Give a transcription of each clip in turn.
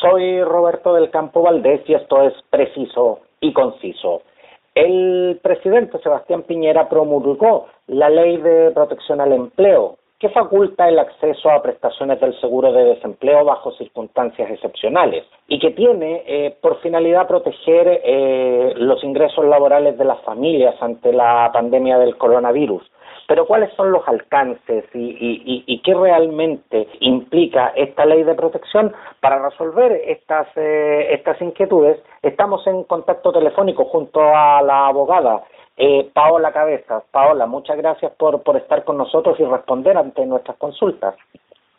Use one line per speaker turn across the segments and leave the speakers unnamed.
Soy Roberto del Campo Valdés y esto es preciso y conciso. El presidente Sebastián Piñera promulgó la Ley de Protección al Empleo, que faculta el acceso a prestaciones del seguro de desempleo bajo circunstancias excepcionales y que tiene eh, por finalidad proteger eh, los ingresos laborales de las familias ante la pandemia del coronavirus. Pero ¿cuáles son los alcances y, qué realmente implica esta ley de protección? Para resolver estas, eh, estas inquietudes, estamos en contacto telefónico junto a la abogada eh, Paola Cabezas. Paola, muchas gracias por, por estar con nosotros y responder ante nuestras consultas.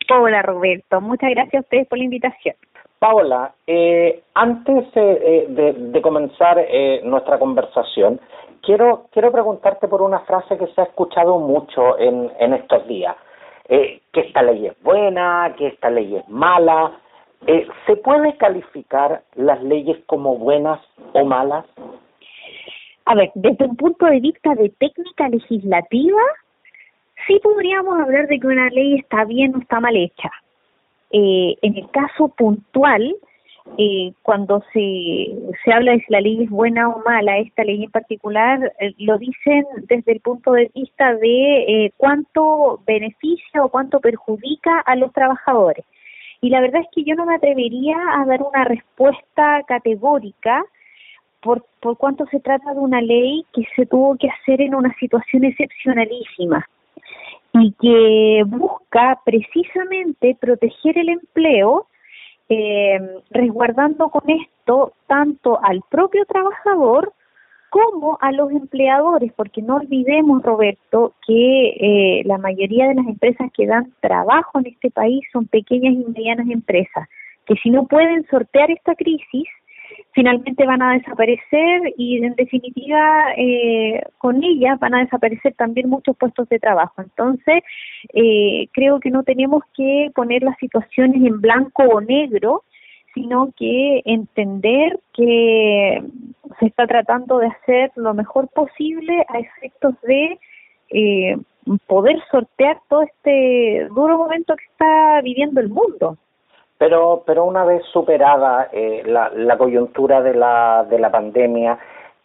Hola Roberto, muchas gracias a ustedes por la invitación.
Paola, eh, antes eh, de, de, comenzar eh, nuestra conversación, quiero, quiero preguntarte por una frase que se ha escuchado mucho en, en estos días, eh, que esta ley es buena, que esta ley es mala. Eh, ¿Se puede calificar las leyes como buenas o malas?
A ver, desde un punto de vista de técnica legislativa, sí podríamos hablar de que una ley está bien o está mal hecha. Eh, en el caso puntual, eh, cuando se, se habla de si la ley es buena o mala, esta ley en particular, eh, lo dicen desde el punto de vista de eh, cuánto beneficia o cuánto perjudica a los trabajadores. Y la verdad es que yo no me atrevería a dar una respuesta categórica por, por cuanto se trata de una ley que se tuvo que hacer en una situación excepcionalísima y que busca precisamente proteger el empleo eh, resguardando con esto tanto al propio trabajador como a los empleadores, porque no olvidemos, Roberto, que eh, la mayoría de las empresas que dan trabajo en este país son pequeñas y medianas empresas, que si no pueden sortear esta crisis, finalmente van a desaparecer y en definitiva eh, con ellas van a desaparecer también muchos puestos de trabajo. Entonces, eh, creo que no tenemos que poner las situaciones en blanco o negro, sino que entender que se está tratando de hacer lo mejor posible a efectos de eh, poder sortear todo este duro momento que está viviendo el mundo.
Pero, pero una vez superada eh, la, la coyuntura de la, de la pandemia,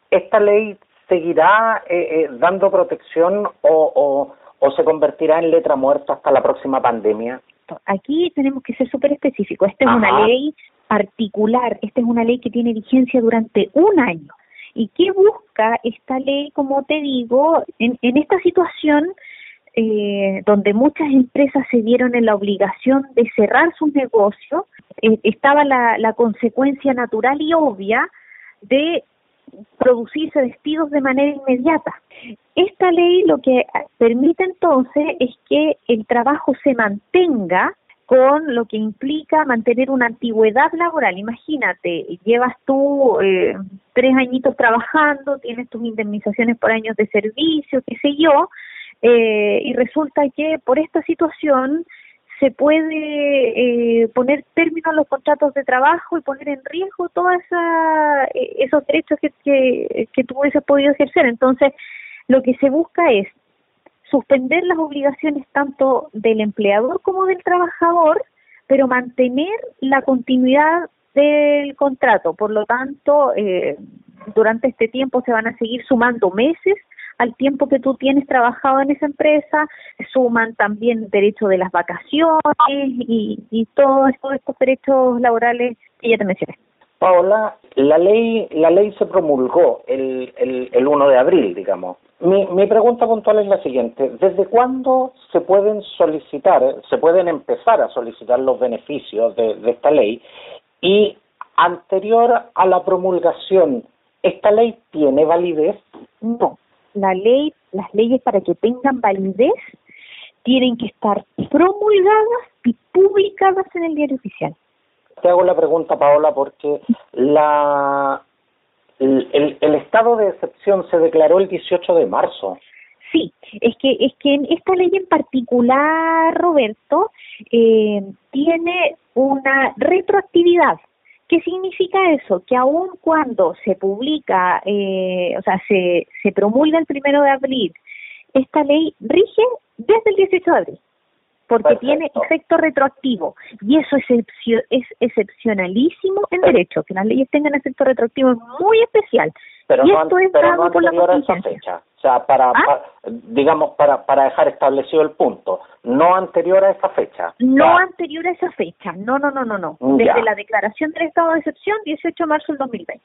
¿esta ley seguirá eh, eh, dando protección o, o, o se convertirá en letra muerta hasta la próxima pandemia?
Aquí tenemos que ser súper específicos. Esta es una ley particular, esta es una ley que tiene vigencia durante un año. ¿Y qué busca esta ley, como te digo, en, en esta situación eh, donde muchas empresas se vieron en la obligación de cerrar sus negocios, eh, estaba la, la consecuencia natural y obvia de producirse despidos de manera inmediata. Esta ley lo que permite entonces es que el trabajo se mantenga con lo que implica mantener una antigüedad laboral. Imagínate, llevas tú eh, tres añitos trabajando, tienes tus indemnizaciones por años de servicio, qué sé yo, eh, y resulta que por esta situación se puede eh, poner término a los contratos de trabajo y poner en riesgo todos eh, esos derechos que, que, que tú hubieses podido ejercer. Entonces, lo que se busca es suspender las obligaciones tanto del empleador como del trabajador, pero mantener la continuidad del contrato. Por lo tanto, eh, durante este tiempo se van a seguir sumando meses al tiempo que tú tienes trabajado en esa empresa, suman también derecho de las vacaciones y, y todos, estos derechos laborales que ya te mencioné.
Paola, la ley, la ley se promulgó el, el, el 1 de abril, digamos. Mi, mi pregunta puntual es la siguiente. ¿Desde cuándo se pueden solicitar, se pueden empezar a solicitar los beneficios de, de esta ley? Y anterior a la promulgación, ¿esta ley tiene validez?
No, la ley, las leyes para que tengan validez tienen que estar promulgadas y publicadas en el diario oficial.
Te hago la pregunta, Paola, porque la el, el, el estado de excepción se declaró el 18 de marzo.
Sí, es que es que en esta ley en particular, Roberto, eh, tiene una retroactividad. ¿Qué significa eso? Que aun cuando se publica, eh, o sea, se, se promulga el primero de abril, esta ley rige desde el 18 de abril. porque tiene efecto retroactivo y eso es, es excepcionalísimo en derecho, que las leyes tengan efecto retroactivo es muy especial.
Pero
y
no,
esto es
pero no
por la
fecha, sea, para,
¿Ah?
digamos, para, para dejar establecido el punto, no anterior a esa fecha.
No
Ya.
anterior a esa fecha, no, no, no, no, no.
Ya.
Desde la declaración del estado de excepción, 18 de marzo del 2020.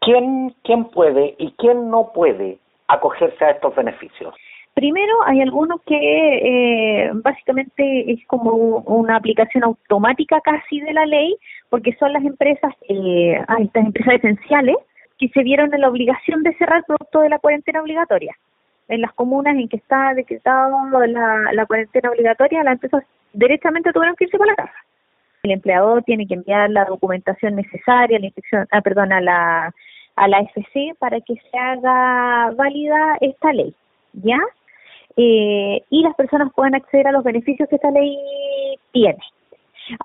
¿Quién, ¿Quién puede y quién no puede acogerse a estos beneficios?
Primero, hay algunos que eh, básicamente es como una aplicación automática casi de la ley, porque son las empresas, eh, ah, estas empresas esenciales, que se vieron en la obligación de cerrar producto de la cuarentena obligatoria. En las comunas en que está decretado la, la cuarentena obligatoria, las empresas directamente tuvieron que irse para la casa. El empleador tiene que enviar la documentación necesaria, a la inspección, ah, perdón, a la a la FC para que se haga válida esta ley, ¿ya? Eh, y las personas puedan acceder a los beneficios que esta ley tiene.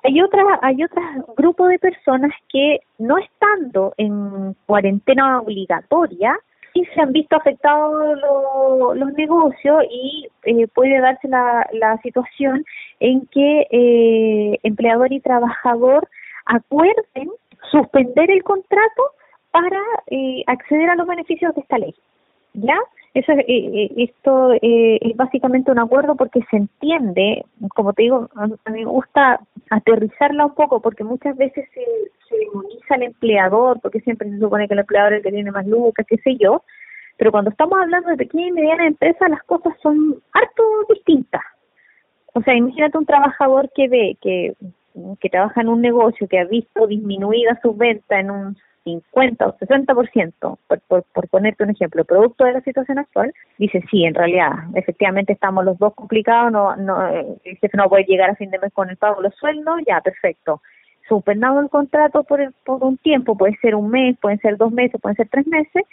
Hay otra, hay otro grupo de personas que no estando en cuarentena obligatoria, sí se han visto afectados lo- los negocios y eh, puede darse la, la situación en que eh, empleador y trabajador acuerden suspender el contrato para eh, acceder a los beneficios de esta ley. ¿Ya? Eso es, eh, eh, esto eh, es básicamente un acuerdo porque se entiende, como te digo, a mí me gusta aterrizarla un poco porque muchas veces se, se demoniza al empleador porque siempre se supone que el empleador es el que tiene más lucas, qué sé yo, pero cuando estamos hablando de pequeñas y medianas empresas las cosas son harto distintas. O sea, imagínate un trabajador que ve que, que trabaja en un negocio que ha visto disminuida su venta en un 50 o 60%, por, por, por ponerte un ejemplo, producto de la situación actual, dice, sí, en realidad, efectivamente estamos los dos complicados, no, no, eh, el jefe no puede llegar a fin de mes con el pago de los sueldos, ya, perfecto. Suspendamos el contrato por, el- por un tiempo, puede ser un mes, pueden ser dos meses, pueden ser tres meses,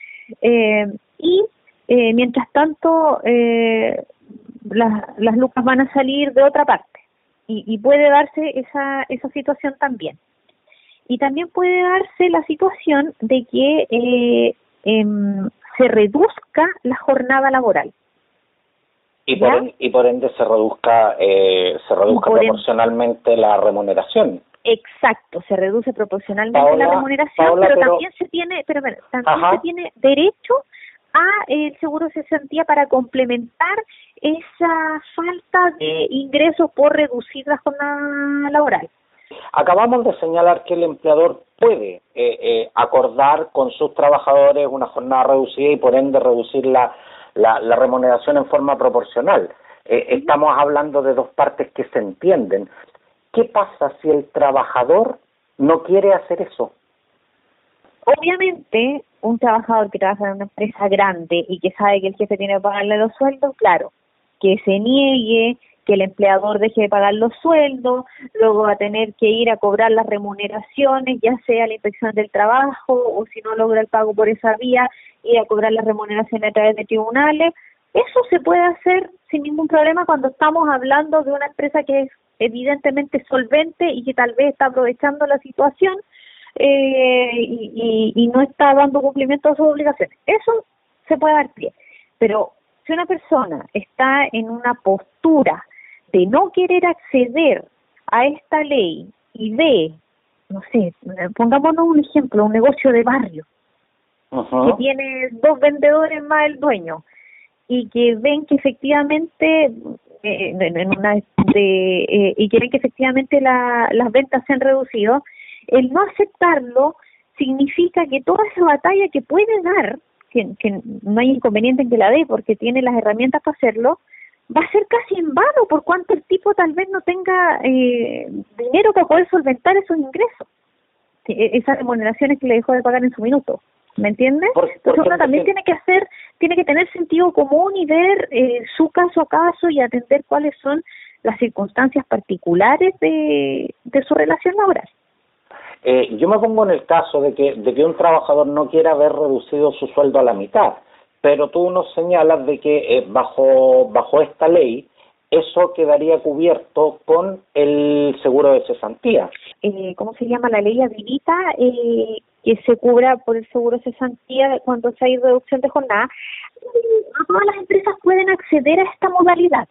eh, y eh, mientras tanto, eh, las, las lucas van a salir de otra parte y, y puede darse esa, esa situación también. Y también puede darse la situación de que eh, em, se reduzca la jornada laboral.
Y por, y por ende se reduzca, eh, se reduzca
por en-
proporcionalmente la remuneración.
Exacto, se reduce proporcionalmente
Paola,
la remuneración,
Paola,
pero,
pero-
también se tiene, pero, pero, también
Ajá.
se tiene derecho a el seguro de cesantía para complementar esa falta de ingresos por reducir la jornada laboral.
Acabamos de señalar que el empleador puede eh, eh, acordar con sus trabajadores una jornada reducida y por ende reducir la, la, la remuneración en forma proporcional. Eh, Estamos hablando de dos partes que se entienden. ¿Qué pasa si el trabajador no quiere hacer eso?
Obviamente, un trabajador que trabaja en una empresa grande y que sabe que el jefe tiene que pagarle los sueldos, claro, que se niegue, que el empleador deje de pagar los sueldos, luego va a tener que ir a cobrar las remuneraciones, ya sea la inspección del trabajo o si no logra el pago por esa vía, ir a cobrar las remuneraciones a través de tribunales. Eso se puede hacer sin ningún problema cuando estamos hablando de una empresa que es evidentemente solvente y que tal vez está aprovechando la situación eh, y, y, y no está dando cumplimiento a sus obligaciones. Eso se puede dar pie. Pero si una persona está en una postura de no querer acceder a esta ley y ve, no sé, pongámonos un ejemplo, un negocio de barrio que tiene dos vendedores más el dueño y que ven que efectivamente eh, en en una de eh, y que ven que efectivamente la, las ventas se han reducido el no aceptarlo significa que toda esa batalla que puede dar que, que no hay inconveniente en que la dé porque tiene las herramientas para hacerlo va a ser casi en vano por cuanto el tipo tal vez no tenga eh, dinero para poder solventar esos ingresos e- esas remuneraciones que le dejó de pagar en su minuto ¿me entiendes? Entonces uno también tiene que hacer, tiene que tener sentido común y ver eh, su caso a caso y atender cuáles son las circunstancias particulares de, de su relación laboral.
Eh, yo me pongo en el caso de que, de que un trabajador no quiera haber reducido su sueldo a la mitad, pero tú nos señalas de que eh, bajo, bajo esta ley eso quedaría cubierto con el seguro de cesantía.
Eh, ¿Cómo se llama? La ley habilita eh, que se cubra por el seguro de cesantía cuando se hay reducción de jornada. No todas las empresas pueden acceder a esta modalidad.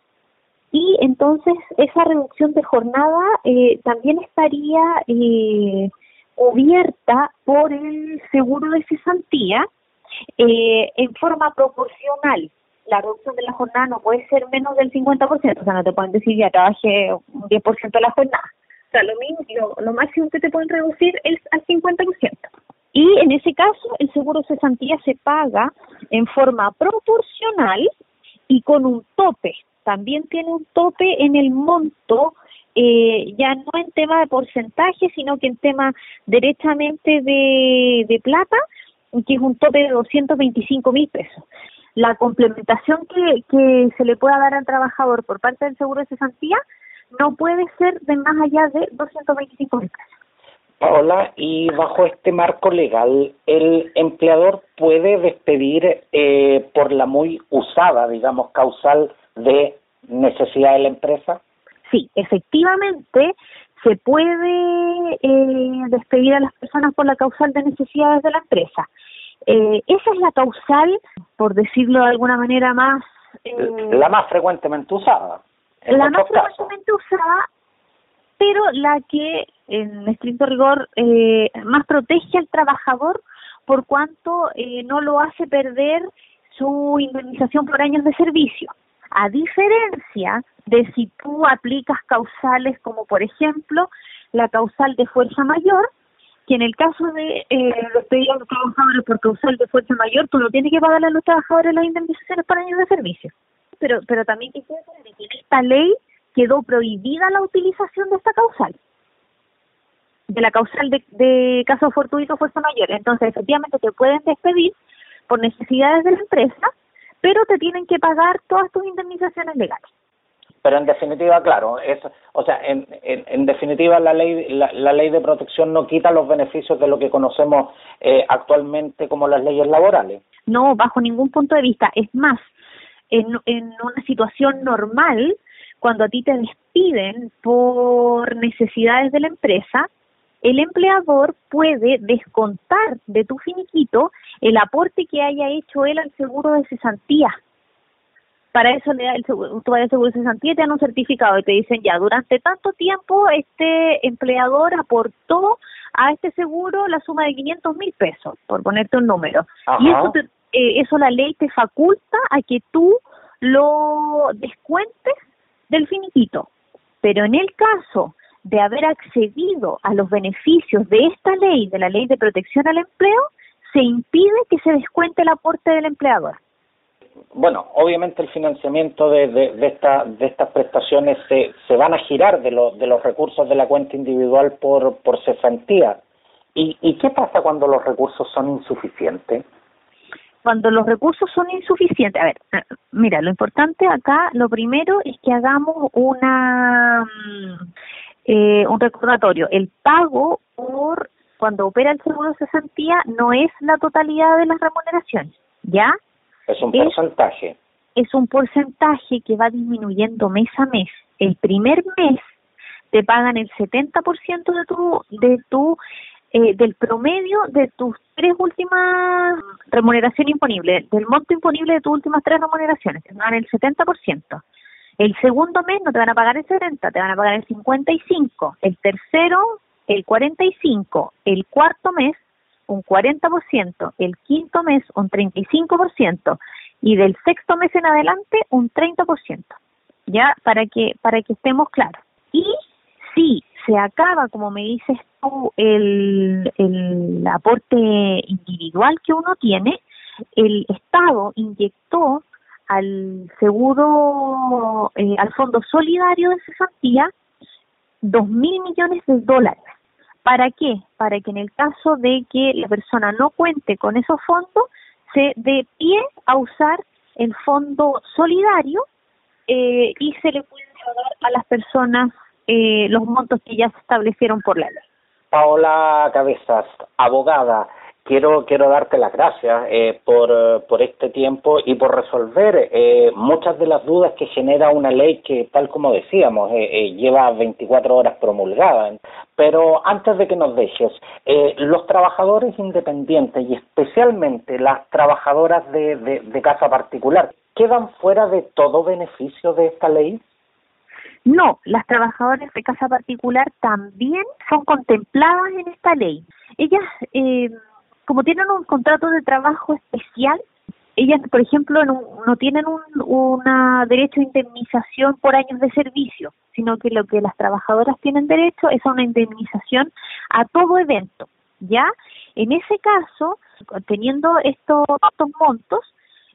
y entonces esa reducción de jornada eh, también estaría eh, cubierta por el seguro de cesantía eh, en forma proporcional. La reducción de la jornada no puede ser menos del 50%, o sea, no te pueden decir ya trabaje un 10% de la jornada. O sea, lo, mínimo, lo, máximo que te pueden reducir es al 50%. Y en ese caso, el seguro cesantía se paga en forma proporcional y con un tope. También tiene un tope en el monto, eh, ya no en tema de porcentaje, sino que en tema derechamente de, de plata, que es un tope de 225 mil pesos. La complementación que, que se le pueda dar al trabajador por parte del seguro de cesantía no puede ser de más allá de 225 mil pesos.
Paola, y bajo este marco legal, ¿el empleador puede despedir eh, por la muy usada, digamos, causal de necesidad de la empresa?
Sí, efectivamente se puede eh, despedir a las personas por la causal de necesidades de la empresa. Eh, esa es la causal, por decirlo de alguna manera más...
Eh, la más frecuentemente usada.
La más frecuentemente usada, pero la que, en estricto rigor, eh, más protege al trabajador por cuanto eh, no lo hace perder su indemnización por años de servicio. A diferencia de si tú aplicas causales como, por ejemplo, la causal de fuerza mayor, que en el caso de eh, los pedidos a los trabajadores por causal de fuerza mayor, tú no tienes que pagarle a los trabajadores las indemnizaciones por años de servicio. Pero, pero también decir que en esta ley quedó prohibida la utilización de esta causal, de la causal de, de caso fortuito fuerza mayor. Entonces, efectivamente, te pueden despedir por necesidades de la empresa, pero te tienen que pagar todas tus indemnizaciones legales
pero en definitiva, claro, es, o sea, en, en, definitiva la ley la, ley de protección no quita los beneficios de lo que conocemos eh, actualmente como las leyes laborales.
No, bajo ningún punto de vista. Es más, en, en una situación normal, cuando a ti te despiden por necesidades de la empresa, el empleador puede descontar de tu finiquito el aporte que haya hecho él al seguro de cesantía para eso le da el seguro, tú vas al seguro de cesantía y te dan un certificado y te dicen ya, durante tanto tiempo este empleador aportó a este seguro la suma de 500 mil pesos, por ponerte un número. Y eso, eh, eso la ley te faculta a que tú lo descuentes del finiquito. Pero en el caso de haber accedido a los beneficios de esta ley, de la ley de protección al empleo, se impide que se descuente el aporte del empleador
bueno, obviamente el financiamiento de, de, de, esta, de estas prestaciones se, se van a girar de, de los recursos de la cuenta individual por, por cesantía. ¿Y, ¿Y qué pasa cuando los recursos son insuficientes?
Cuando los recursos son insuficientes, a ver, eh, mira, lo importante acá, lo primero es que hagamos una eh, un recordatorio. El pago por cuando opera el seguro de cesantía no es la totalidad de las remuneraciones, ¿ya?
Es un porcentaje.
Es, un porcentaje que va disminuyendo mes a mes. El primer mes te pagan el 70% de tu de tu eh, del promedio de tus tres últimas remuneraciones imponibles, del monto imponible de tus últimas tres remuneraciones, te pagan el 70%. El segundo mes no te van a pagar el 70, te van a pagar el 55. El tercero, el 45. El cuarto mes un 40%, el quinto mes un 35% y del sexto mes en adelante un 30%. Ya para que para que estemos claros. Y si se acaba, como me dices tú, el, el aporte individual que uno tiene, el Estado inyectó al seguro, eh, al Fondo Solidario de Cesantía, dos mil millones de dólares ¿Para qué? Para que en el caso de que la persona no cuente con esos fondos, se dé pie a usar el fondo solidario eh, y se le puede dar a las personas eh, los montos que ya se establecieron por la ley.
Paola Cabezas, abogada, quiero quiero darte las gracias eh, por, por este tiempo y por resolver eh, muchas de las dudas que genera una ley que, tal como decíamos, eh, eh lleva 24 horas promulgada. Pero antes de que nos dejes, eh, los trabajadores independientes y especialmente las trabajadoras de, de, de casa particular, ¿quedan fuera de todo beneficio de esta ley?
No, las trabajadoras de casa particular también son contempladas en esta ley. Ellas, eh, como tienen un contrato de trabajo especial, ellas, por ejemplo, no, no tienen un una derecho a indemnización por años de servicio, sino que lo que las trabajadoras tienen derecho es a una indemnización a todo evento, ¿ya? En ese caso, teniendo estos, montos,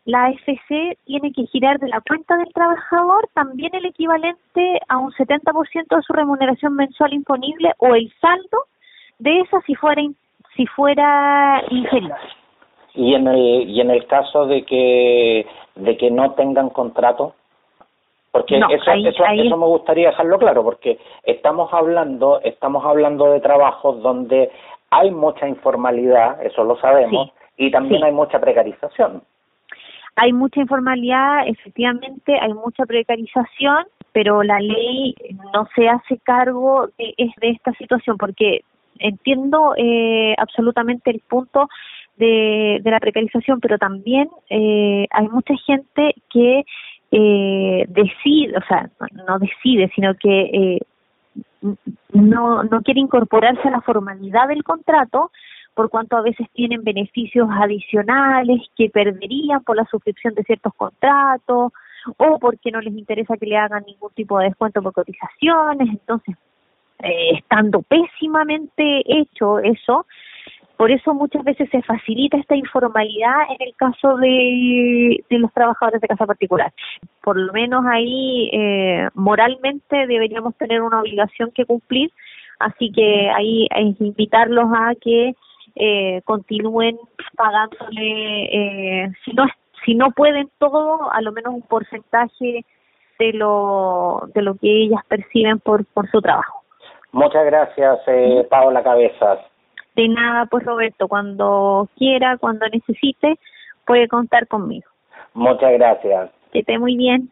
la AFC tiene que girar de la cuenta del trabajador también el equivalente a un 70% de su remuneración mensual imponible o el saldo de esa si fuera si fuera inferior
y en el y en el caso de que de que no tengan contrato porque eso eso, eso me gustaría dejarlo claro porque estamos hablando estamos hablando de trabajos donde hay mucha informalidad eso lo sabemos y también hay mucha precarización.
Hay mucha informalidad efectivamente hay mucha precarización pero la ley no se hace cargo de, de esta situación porque entiendo eh, absolutamente el punto de, de la precarización, pero también eh, hay mucha gente que eh, decide, o sea, no decide, sino que eh, no, no quiere incorporarse a la formalidad del contrato por cuanto a veces tienen beneficios adicionales que perderían por la suscripción de ciertos contratos o porque no les interesa que le hagan ningún tipo de descuento por cotizaciones. Entonces, eh, estando pésimamente hecho eso, por eso muchas veces se facilita esta informalidad en el caso de, los trabajadores de casa particular. Por lo menos ahí eh, moralmente deberíamos tener una obligación que cumplir, así que ahí es invitarlos a que eh, continúen pagándole, eh, si no si no pueden todo, a lo menos un porcentaje de lo de lo que ellas perciben por por su trabajo.
Muchas gracias, eh, Paola Cabezas.
De nada, pues Roberto, cuando quiera, cuando necesite, puede contar conmigo.
Muchas gracias.
Que esté muy bien.